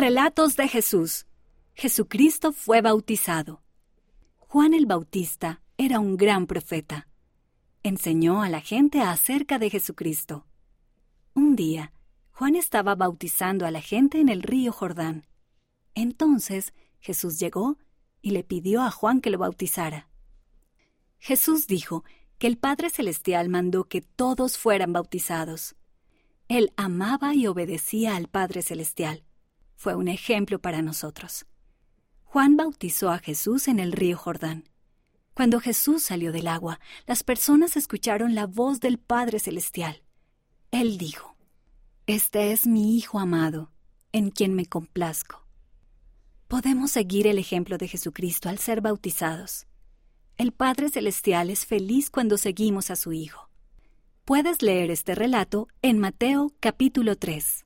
Relatos de Jesús. Jesucristo fue bautizado. Juan el Bautista era un gran profeta. Enseñó a la gente acerca de Jesucristo. Un día, Juan estaba bautizando a la gente en el río Jordán. Entonces Jesús llegó y le pidió a Juan que lo bautizara. Jesús dijo que el Padre Celestial mandó que todos fueran bautizados. Él amaba y obedecía al Padre Celestial. Fue un ejemplo para nosotros. Juan bautizó a Jesús en el río Jordán. Cuando Jesús salió del agua, las personas escucharon la voz del Padre Celestial. Él dijo, Este es mi Hijo amado, en quien me complazco. Podemos seguir el ejemplo de Jesucristo al ser bautizados. El Padre Celestial es feliz cuando seguimos a su Hijo. Puedes leer este relato en Mateo capítulo 3.